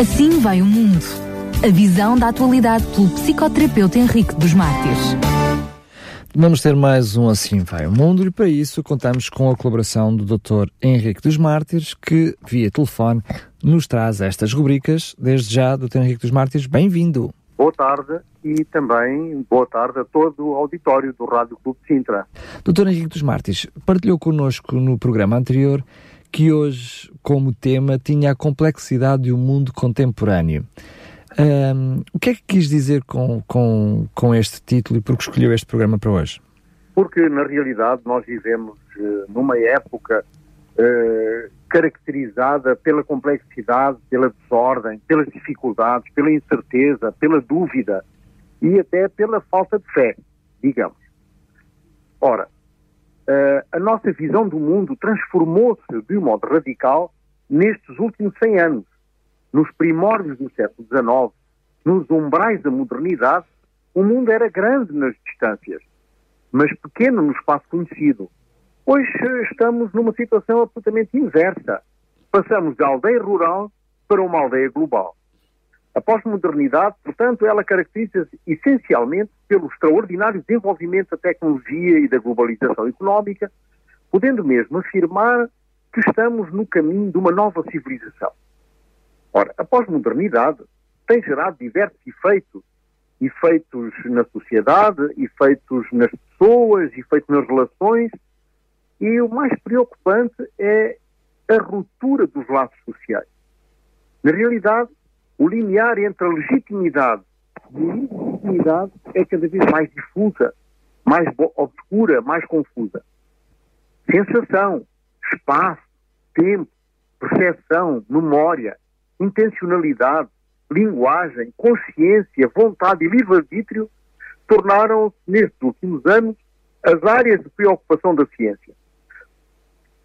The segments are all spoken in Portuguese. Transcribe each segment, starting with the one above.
Assim vai o mundo. A visão da atualidade pelo psicoterapeuta Henrique dos Mártires. Vamos ter mais um Assim Vai o Mundo e para isso contamos com a colaboração do Dr. Henrique dos Mártires, que via telefone nos traz estas rubricas. Desde já, Dr. Henrique dos Mártires, bem-vindo. Boa tarde e também boa tarde a todo o auditório do Rádio Clube de Sintra. Dr. Henrique dos Mártires partilhou connosco no programa anterior que hoje, como tema, tinha a complexidade do mundo contemporâneo. Um, o que é que quis dizer com, com, com este título e por que escolheu este programa para hoje? Porque, na realidade, nós vivemos uh, numa época uh, caracterizada pela complexidade, pela desordem, pelas dificuldades, pela incerteza, pela dúvida e até pela falta de fé, digamos. Ora, uh, a nossa visão do mundo transformou-se de um modo radical nestes últimos 100 anos nos primórdios do século XIX, nos umbrais da modernidade, o mundo era grande nas distâncias, mas pequeno no espaço conhecido. Hoje estamos numa situação absolutamente inversa. Passamos da aldeia rural para uma aldeia global. A pós-modernidade, portanto, ela caracteriza-se essencialmente pelo extraordinário desenvolvimento da tecnologia e da globalização económica, podendo mesmo afirmar que estamos no caminho de uma nova civilização. Ora, a pós-modernidade tem gerado diversos efeitos. Efeitos na sociedade, efeitos nas pessoas, efeitos nas relações. E o mais preocupante é a ruptura dos laços sociais. Na realidade, o limiar entre a legitimidade e a ilegitimidade é cada vez mais difusa, mais obscura, mais confusa. Sensação, espaço, tempo, percepção, memória, intencionalidade, linguagem, consciência, vontade e livre-arbítrio tornaram-se, nestes últimos anos, as áreas de preocupação da ciência.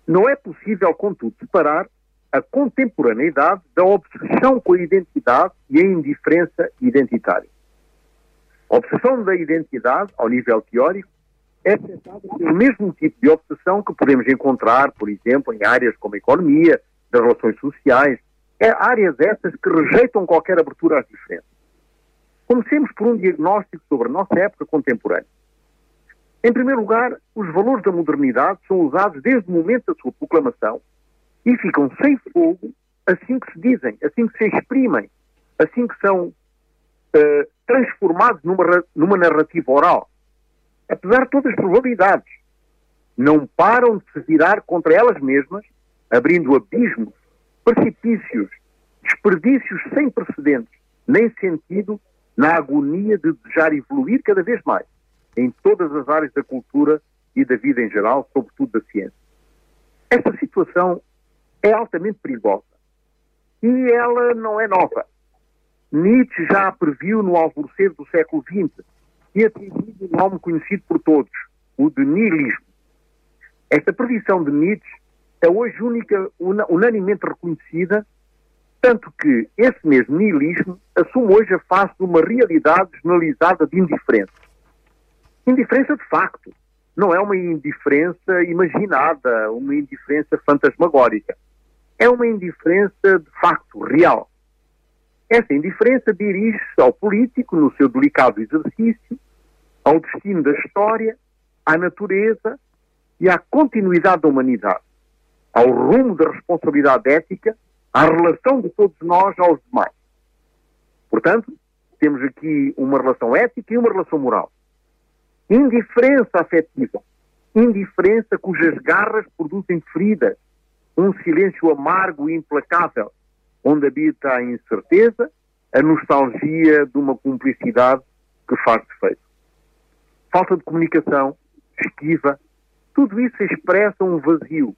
Não é possível, contudo, separar a contemporaneidade da obsessão com a identidade e a indiferença identitária. A obsessão da identidade, ao nível teórico, é pelo mesmo tipo de obsessão que podemos encontrar, por exemplo, em áreas como a economia, das relações sociais, é áreas essas que rejeitam qualquer abertura às diferenças. Comecemos por um diagnóstico sobre a nossa época contemporânea. Em primeiro lugar, os valores da modernidade são usados desde o momento da sua proclamação e ficam sem fogo assim que se dizem, assim que se exprimem, assim que são uh, transformados numa, numa narrativa oral. Apesar de todas as probabilidades, não param de se virar contra elas mesmas, abrindo abismos precipícios, desperdícios sem precedentes, nem sentido na agonia de desejar evoluir cada vez mais em todas as áreas da cultura e da vida em geral, sobretudo da ciência. Esta situação é altamente perigosa e ela não é nova. Nietzsche já a previu no alvorecer do século XX e atribuiu um nome conhecido por todos, o de nihilismo. Esta previsão de Nietzsche é hoje única, unanimemente reconhecida, tanto que esse mesmo nihilismo assume hoje a face de uma realidade generalizada de indiferença. Indiferença de facto, não é uma indiferença imaginada, uma indiferença fantasmagórica. É uma indiferença de facto, real. Essa indiferença dirige-se ao político no seu delicado exercício, ao destino da história, à natureza e à continuidade da humanidade ao rumo da responsabilidade ética, à relação de todos nós aos demais. Portanto, temos aqui uma relação ética e uma relação moral. Indiferença afetiva, indiferença cujas garras produzem feridas, um silêncio amargo e implacável, onde habita a incerteza, a nostalgia de uma cumplicidade que faz defeito. Falta de comunicação, esquiva, tudo isso expressa um vazio,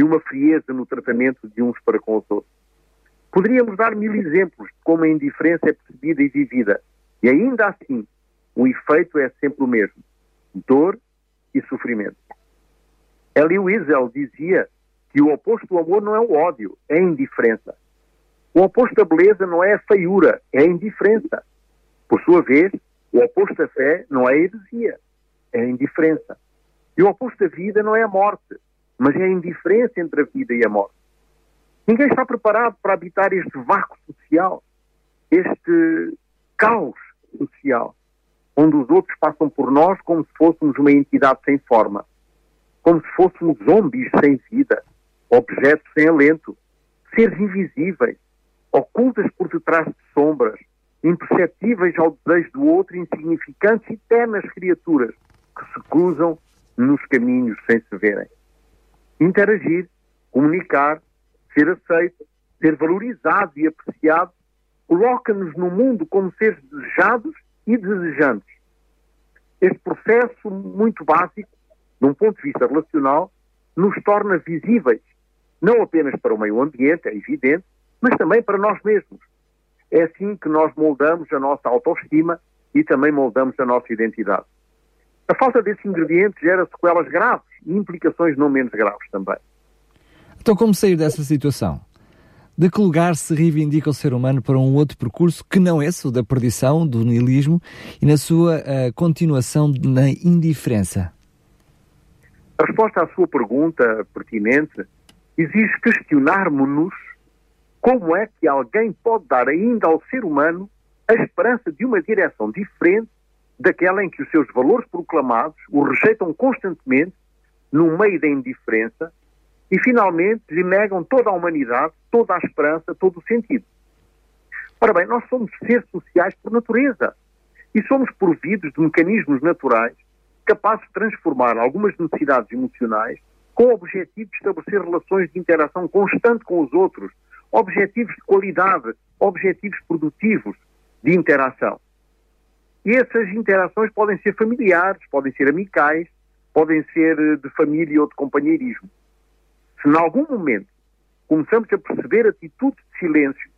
e uma frieza no tratamento de uns para com os outros. Poderíamos dar mil exemplos de como a indiferença é percebida e vivida, e ainda assim o efeito é sempre o mesmo: dor e sofrimento. Elie Wiesel dizia que o oposto do amor não é o ódio, é a indiferença. O oposto da beleza não é a feiura, é a indiferença. Por sua vez, o oposto da fé não é a heresia, é a indiferença. E o oposto da vida não é a morte, mas é a indiferença entre a vida e a morte. Ninguém está preparado para habitar este vácuo social este caos social, onde os outros passam por nós como se fôssemos uma entidade sem forma, como se fôssemos zombies sem vida, objetos sem alento, seres invisíveis, ocultas por detrás de sombras, imperceptíveis ao desejo do outro, insignificantes e ternas criaturas que se cruzam nos caminhos sem se verem. Interagir, comunicar, ser aceito, ser valorizado e apreciado, coloca-nos no mundo como seres desejados e desejantes. Este processo muito básico, de um ponto de vista relacional, nos torna visíveis, não apenas para o meio ambiente, é evidente, mas também para nós mesmos. É assim que nós moldamos a nossa autoestima e também moldamos a nossa identidade. A falta desse ingrediente gera sequelas graves e implicações não menos graves também. Então, como sair dessa situação? De que lugar se reivindica o ser humano para um outro percurso que não esse, o da perdição, do nihilismo e na sua uh, continuação na indiferença? A resposta à sua pergunta pertinente exige questionarmos-nos como é que alguém pode dar ainda ao ser humano a esperança de uma direção diferente daquela em que os seus valores proclamados o rejeitam constantemente no meio da indiferença e, finalmente, lhe negam toda a humanidade, toda a esperança, todo o sentido. Ora bem, nós somos seres sociais por natureza e somos providos de mecanismos naturais capazes de transformar algumas necessidades emocionais com o objetivo de estabelecer relações de interação constante com os outros, objetivos de qualidade, objetivos produtivos de interação. E essas interações podem ser familiares, podem ser amicais, podem ser eh, de família ou de companheirismo. Se em algum momento começamos a perceber atitudes de silêncio,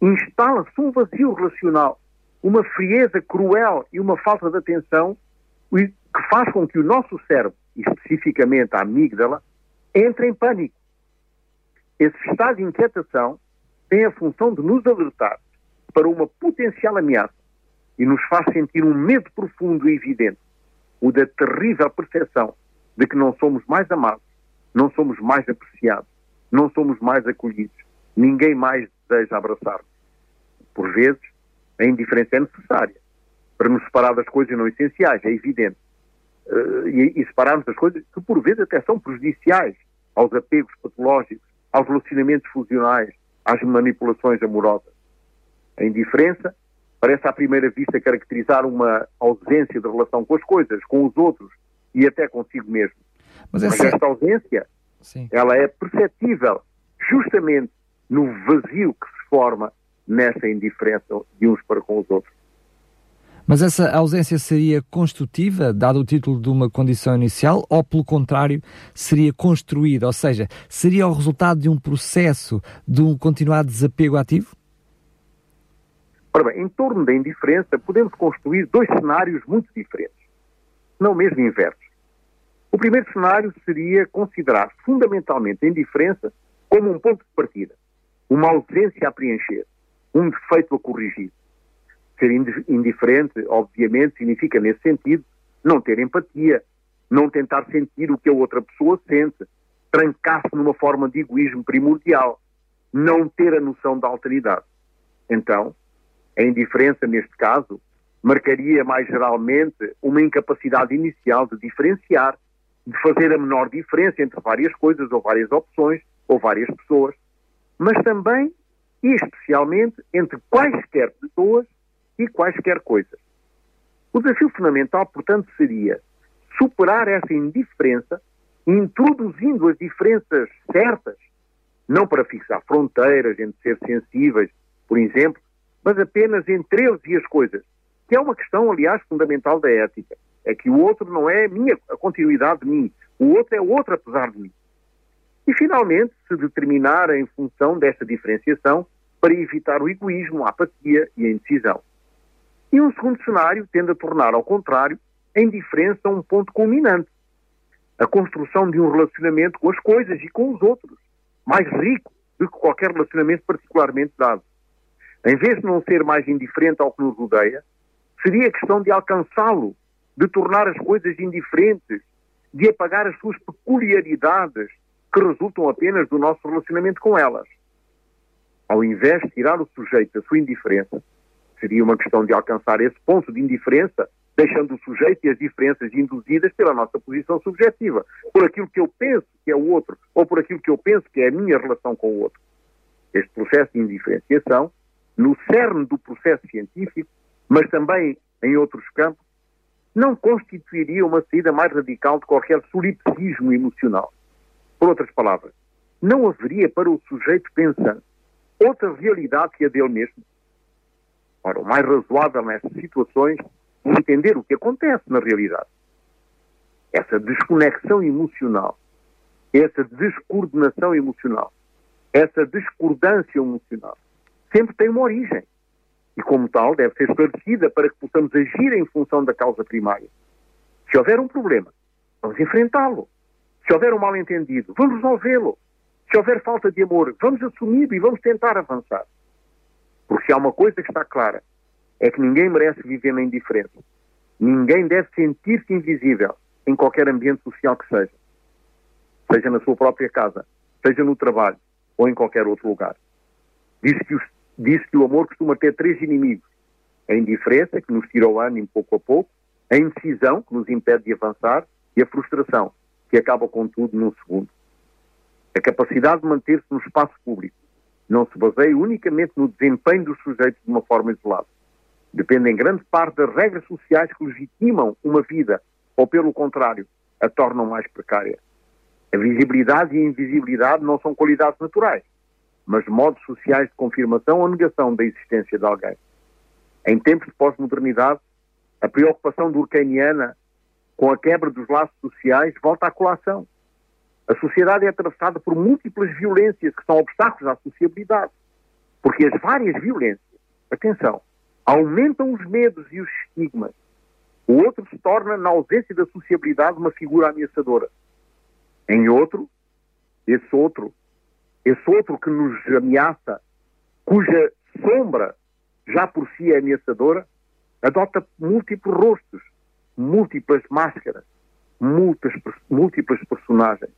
instala-se um vazio relacional, uma frieza cruel e uma falta de atenção que faz com que o nosso cérebro, e especificamente a amígdala, entre em pânico. Esse estado de inquietação tem a função de nos alertar para uma potencial ameaça e nos faz sentir um medo profundo e evidente, o da terrível percepção de que não somos mais amados, não somos mais apreciados, não somos mais acolhidos, ninguém mais deseja abraçar-nos. Por vezes, a indiferença é necessária para nos separar das coisas não essenciais, é evidente. Uh, e, e separarmos das coisas que, por vezes, até são prejudiciais aos apegos patológicos, aos relacionamentos fusionais, às manipulações amorosas. A indiferença parece à primeira vista caracterizar uma ausência de relação com as coisas, com os outros e até consigo mesmo. Mas, essa... Mas esta ausência, Sim. ela é perceptível justamente no vazio que se forma nessa indiferença de uns para com os outros. Mas essa ausência seria construtiva, dado o título de uma condição inicial, ou pelo contrário, seria construída? Ou seja, seria o resultado de um processo de um continuado desapego ativo? Ora bem, em torno da indiferença, podemos construir dois cenários muito diferentes, não mesmo inversos. O primeiro cenário seria considerar fundamentalmente a indiferença como um ponto de partida, uma ausência a preencher, um defeito a corrigir. Ser indiferente, obviamente, significa, nesse sentido, não ter empatia, não tentar sentir o que a outra pessoa sente, trancar-se numa forma de egoísmo primordial, não ter a noção da alteridade. Então, a indiferença, neste caso, marcaria mais geralmente uma incapacidade inicial de diferenciar, de fazer a menor diferença entre várias coisas ou várias opções ou várias pessoas, mas também e especialmente entre quaisquer pessoas e quaisquer coisas. O desafio fundamental, portanto, seria superar essa indiferença, introduzindo as diferenças certas, não para fixar fronteiras entre ser sensíveis, por exemplo, mas apenas entre eles e as coisas, que é uma questão, aliás, fundamental da ética. É que o outro não é a minha, a continuidade de mim, o outro é outro apesar de mim. E, finalmente, se determinar em função desta diferenciação para evitar o egoísmo, a apatia e a indecisão. E um segundo cenário tende a tornar, ao contrário, a indiferença um ponto culminante. A construção de um relacionamento com as coisas e com os outros, mais rico do que qualquer relacionamento particularmente dado em vez de não ser mais indiferente ao que nos rodeia, seria questão de alcançá-lo, de tornar as coisas indiferentes, de apagar as suas peculiaridades que resultam apenas do nosso relacionamento com elas. ao invés de tirar o sujeito da sua indiferença, seria uma questão de alcançar esse ponto de indiferença, deixando o sujeito e as diferenças induzidas pela nossa posição subjetiva, por aquilo que eu penso que é o outro, ou por aquilo que eu penso que é a minha relação com o outro. Este processo de indiferenciação, no cerne do processo científico, mas também em outros campos, não constituiria uma saída mais radical de qualquer solipsismo emocional. Por outras palavras, não haveria para o sujeito pensante outra realidade que a dele mesmo. Ora, o mais razoável nessas situações é entender o que acontece na realidade. Essa desconexão emocional, essa descoordenação emocional, essa discordância emocional, sempre tem uma origem e, como tal, deve ser esclarecida para que possamos agir em função da causa primária. Se houver um problema, vamos enfrentá-lo. Se houver um mal-entendido, vamos resolvê-lo. Se houver falta de amor, vamos assumi-lo e vamos tentar avançar. Porque há uma coisa que está clara, é que ninguém merece viver na indiferença. Ninguém deve sentir-se invisível em qualquer ambiente social que seja. Seja na sua própria casa, seja no trabalho ou em qualquer outro lugar. Diz que os Diz que o amor costuma ter três inimigos: a indiferença, que nos tira o ânimo pouco a pouco, a indecisão, que nos impede de avançar, e a frustração, que acaba com tudo num segundo. A capacidade de manter-se no espaço público não se baseia unicamente no desempenho dos sujeitos de uma forma isolada. Depende em grande parte das regras sociais que legitimam uma vida, ou pelo contrário, a tornam mais precária. A visibilidade e a invisibilidade não são qualidades naturais mas modos sociais de confirmação ou negação da existência de alguém. Em tempos de pós-modernidade, a preocupação durkheimiana com a quebra dos laços sociais volta à colação. A sociedade é atravessada por múltiplas violências que são obstáculos à sociabilidade. Porque as várias violências, atenção, aumentam os medos e os estigmas. O outro se torna, na ausência da sociabilidade, uma figura ameaçadora. Em outro, esse outro esse outro que nos ameaça, cuja sombra já por si é ameaçadora, adota múltiplos rostos, múltiplas máscaras, múltiplas, múltiplas personagens.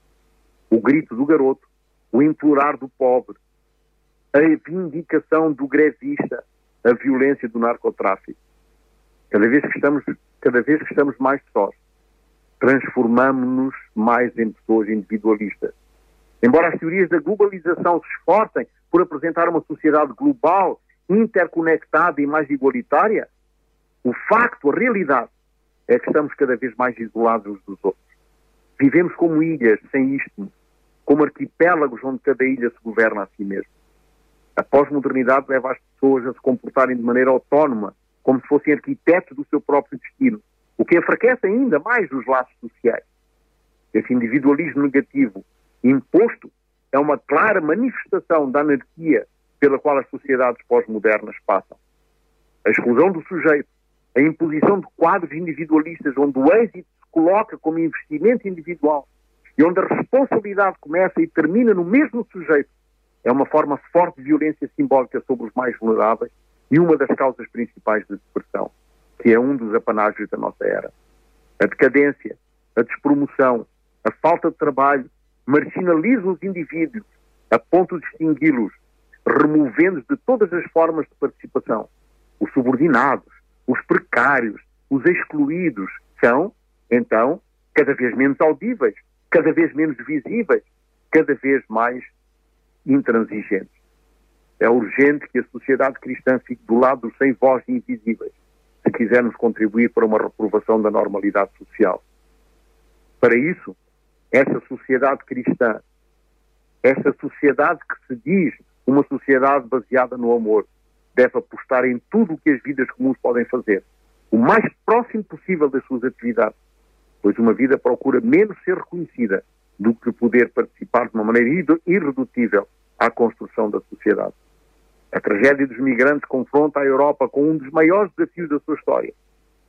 O grito do garoto, o implorar do pobre, a vindicação do grevista, a violência do narcotráfico. Cada vez que estamos, cada vez que estamos mais sós, transformamos-nos mais em pessoas individualistas Embora as teorias da globalização se esforcem por apresentar uma sociedade global, interconectada e mais igualitária, o facto, a realidade, é que estamos cada vez mais isolados uns dos outros. Vivemos como ilhas sem isto, como arquipélagos onde cada ilha se governa a si mesma. A pós-modernidade leva as pessoas a se comportarem de maneira autónoma, como se fossem arquitetos do seu próprio destino, o que enfraquece ainda mais os laços sociais. Esse individualismo negativo imposto é uma clara manifestação da anarquia pela qual as sociedades pós-modernas passam. A exclusão do sujeito, a imposição de quadros individualistas onde o êxito coloca como investimento individual e onde a responsabilidade começa e termina no mesmo sujeito, é uma forma forte de violência simbólica sobre os mais vulneráveis e uma das causas principais da depressão, que é um dos apanágios da nossa era. A decadência, a despromoção, a falta de trabalho, marginaliza os indivíduos a ponto de extingui-los, removendo de todas as formas de participação. Os subordinados, os precários, os excluídos são, então, cada vez menos audíveis, cada vez menos visíveis, cada vez mais intransigentes. É urgente que a sociedade cristã fique do lado dos sem voz e invisíveis, se quisermos contribuir para uma reprovação da normalidade social. Para isso, essa sociedade cristã, essa sociedade que se diz uma sociedade baseada no amor, deve apostar em tudo o que as vidas comuns podem fazer, o mais próximo possível das suas atividades, pois uma vida procura menos ser reconhecida do que poder participar de uma maneira irredutível à construção da sociedade. A tragédia dos migrantes confronta a Europa com um dos maiores desafios da sua história.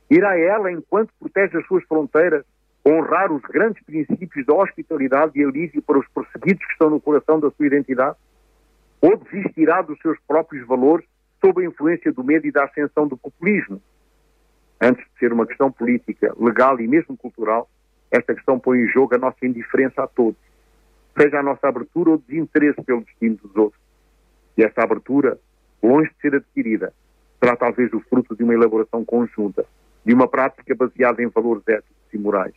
Irá ela, enquanto protege as suas fronteiras, honrar os grandes princípios da hospitalidade e alívio para os perseguidos que estão no coração da sua identidade? Ou desistirá dos seus próprios valores sob a influência do medo e da ascensão do populismo? Antes de ser uma questão política, legal e mesmo cultural, esta questão põe em jogo a nossa indiferença a todos, seja a nossa abertura ou desinteresse pelo destino dos outros. E essa abertura, longe de ser adquirida, será talvez o fruto de uma elaboração conjunta, de uma prática baseada em valores éticos e morais.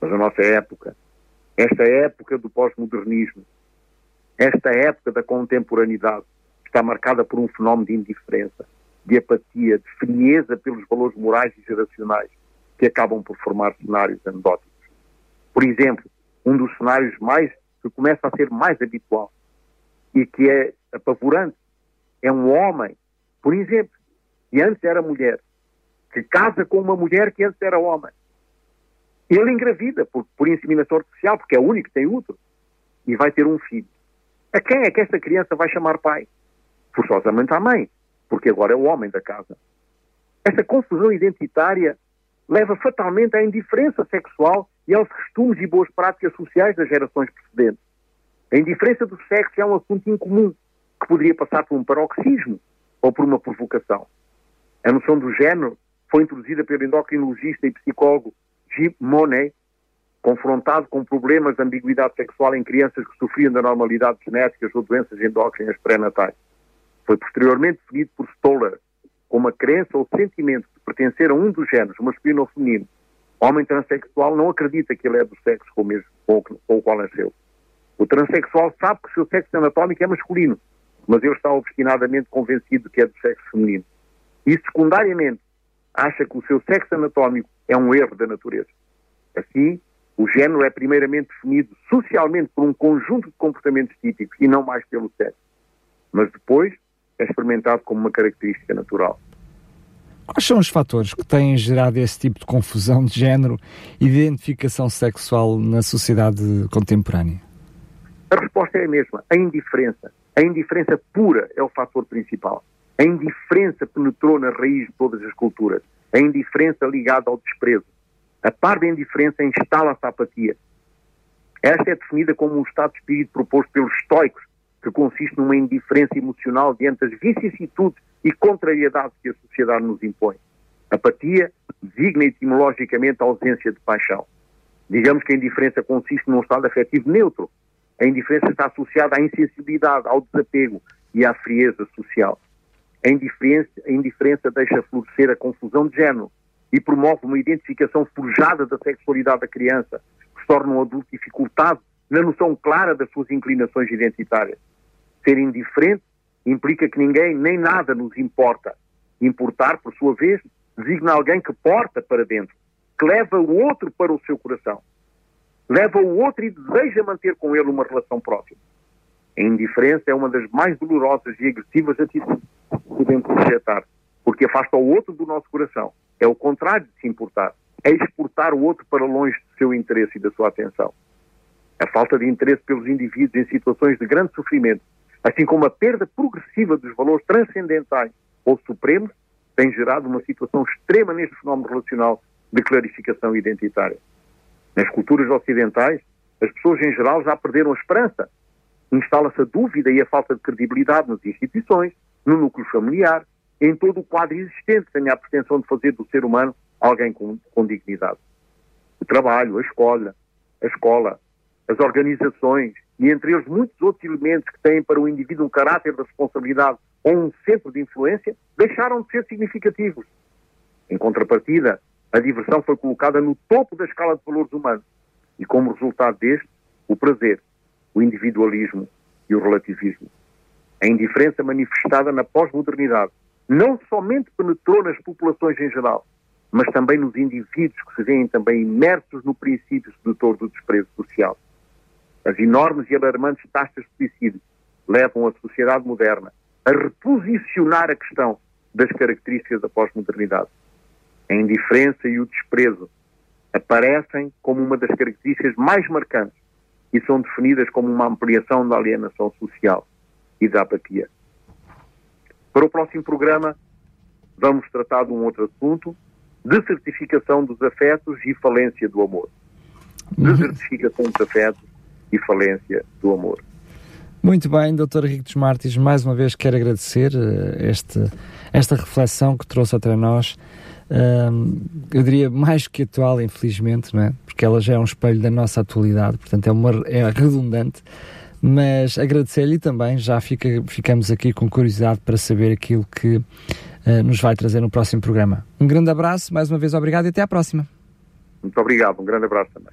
Mas a nossa época, esta época do pós-modernismo, esta época da contemporaneidade, está marcada por um fenómeno de indiferença, de apatia, de frieza pelos valores morais e geracionais que acabam por formar cenários anedóticos. Por exemplo, um dos cenários mais que começa a ser mais habitual e que é apavorante é um homem, por exemplo, que antes era mulher, que casa com uma mulher que antes era homem. Ele engravida por, por inseminação artificial, porque é o único que tem útero, e vai ter um filho. A quem é que esta criança vai chamar pai? Forçosamente à mãe, porque agora é o homem da casa. Esta confusão identitária leva fatalmente à indiferença sexual e aos costumes e boas práticas sociais das gerações precedentes. A indiferença do sexo é um assunto incomum, que poderia passar por um paroxismo ou por uma provocação. A noção do género foi introduzida pelo endocrinologista e psicólogo Jim Monet, confrontado com problemas de ambiguidade sexual em crianças que sofriam de anormalidades genéticas ou doenças endócrinas pré-natais. Foi posteriormente definido por Stoller como a crença ou sentimento de pertencer a um dos géneros, masculino ou feminino. O homem transexual não acredita que ele é do sexo com o, mesmo, com o qual nasceu. O transexual sabe que o seu sexo anatómico é masculino, mas ele está obstinadamente convencido que é do sexo feminino. E, secundariamente, acha que o seu sexo anatómico é um erro da natureza. Assim, o género é primeiramente definido socialmente por um conjunto de comportamentos típicos e não mais pelo sexo. Mas depois é experimentado como uma característica natural. Quais são os fatores que têm gerado esse tipo de confusão de género e de identificação sexual na sociedade contemporânea? A resposta é a mesma: a indiferença. A indiferença pura é o fator principal. A indiferença penetrou na raiz de todas as culturas. A indiferença ligada ao desprezo. A par da indiferença instala-se a apatia. Esta é definida como um estado de espírito proposto pelos estoicos que consiste numa indiferença emocional diante das vicissitudes e contrariedades que a sociedade nos impõe. Apatia designa etimologicamente a ausência de paixão. Digamos que a indiferença consiste num estado afetivo neutro. A indiferença está associada à insensibilidade, ao desapego e à frieza social. A indiferença, a indiferença deixa florescer a confusão de género e promove uma identificação forjada da sexualidade da criança, que se torna um adulto dificultado na noção clara das suas inclinações identitárias. Ser indiferente implica que ninguém nem nada nos importa. Importar, por sua vez, designa alguém que porta para dentro, que leva o outro para o seu coração. Leva o outro e deseja manter com ele uma relação próxima. A indiferença é uma das mais dolorosas e agressivas atitudes que podemos projetar, porque afasta o outro do nosso coração. É o contrário de se importar. É exportar o outro para longe do seu interesse e da sua atenção. A falta de interesse pelos indivíduos em situações de grande sofrimento assim como a perda progressiva dos valores transcendentais ou supremos, tem gerado uma situação extrema neste fenómeno relacional de clarificação identitária. Nas culturas ocidentais, as pessoas em geral já perderam a esperança. Instala-se a dúvida e a falta de credibilidade nas instituições, no núcleo familiar, em todo o quadro existente, sem a pretensão de fazer do ser humano alguém com, com dignidade. O trabalho, a escola, a escola, as organizações, e entre eles muitos outros elementos que têm para o indivíduo um caráter de responsabilidade ou um centro de influência, deixaram de ser significativos. Em contrapartida, a diversão foi colocada no topo da escala de valores humanos e, como resultado deste, o prazer, o individualismo e o relativismo. A indiferença manifestada na pós-modernidade não somente penetrou nas populações em geral, mas também nos indivíduos que se veem também imersos no princípio sedutor do desprezo social. As enormes e alarmantes taxas de suicídio levam a sociedade moderna a reposicionar a questão das características da pós-modernidade. A indiferença e o desprezo aparecem como uma das características mais marcantes e são definidas como uma ampliação da alienação social e da apatia. Para o próximo programa, vamos tratar de um outro assunto, desertificação dos afetos e falência do amor. Desertificação dos afetos e falência do amor. Muito bem, Dr. Henrique dos Martins, mais uma vez quero agradecer eh, este, esta reflexão que trouxe até nós. eu diria mais que atual, infelizmente, não é? porque ela já é um espelho da nossa atualidade, portanto é, uma, é redundante. Mas agradecer-lhe também, já fica, ficamos aqui com curiosidade para saber aquilo que eh, nos vai trazer no próximo programa. Um grande abraço, mais uma vez obrigado e até à próxima. Muito obrigado, um grande abraço também.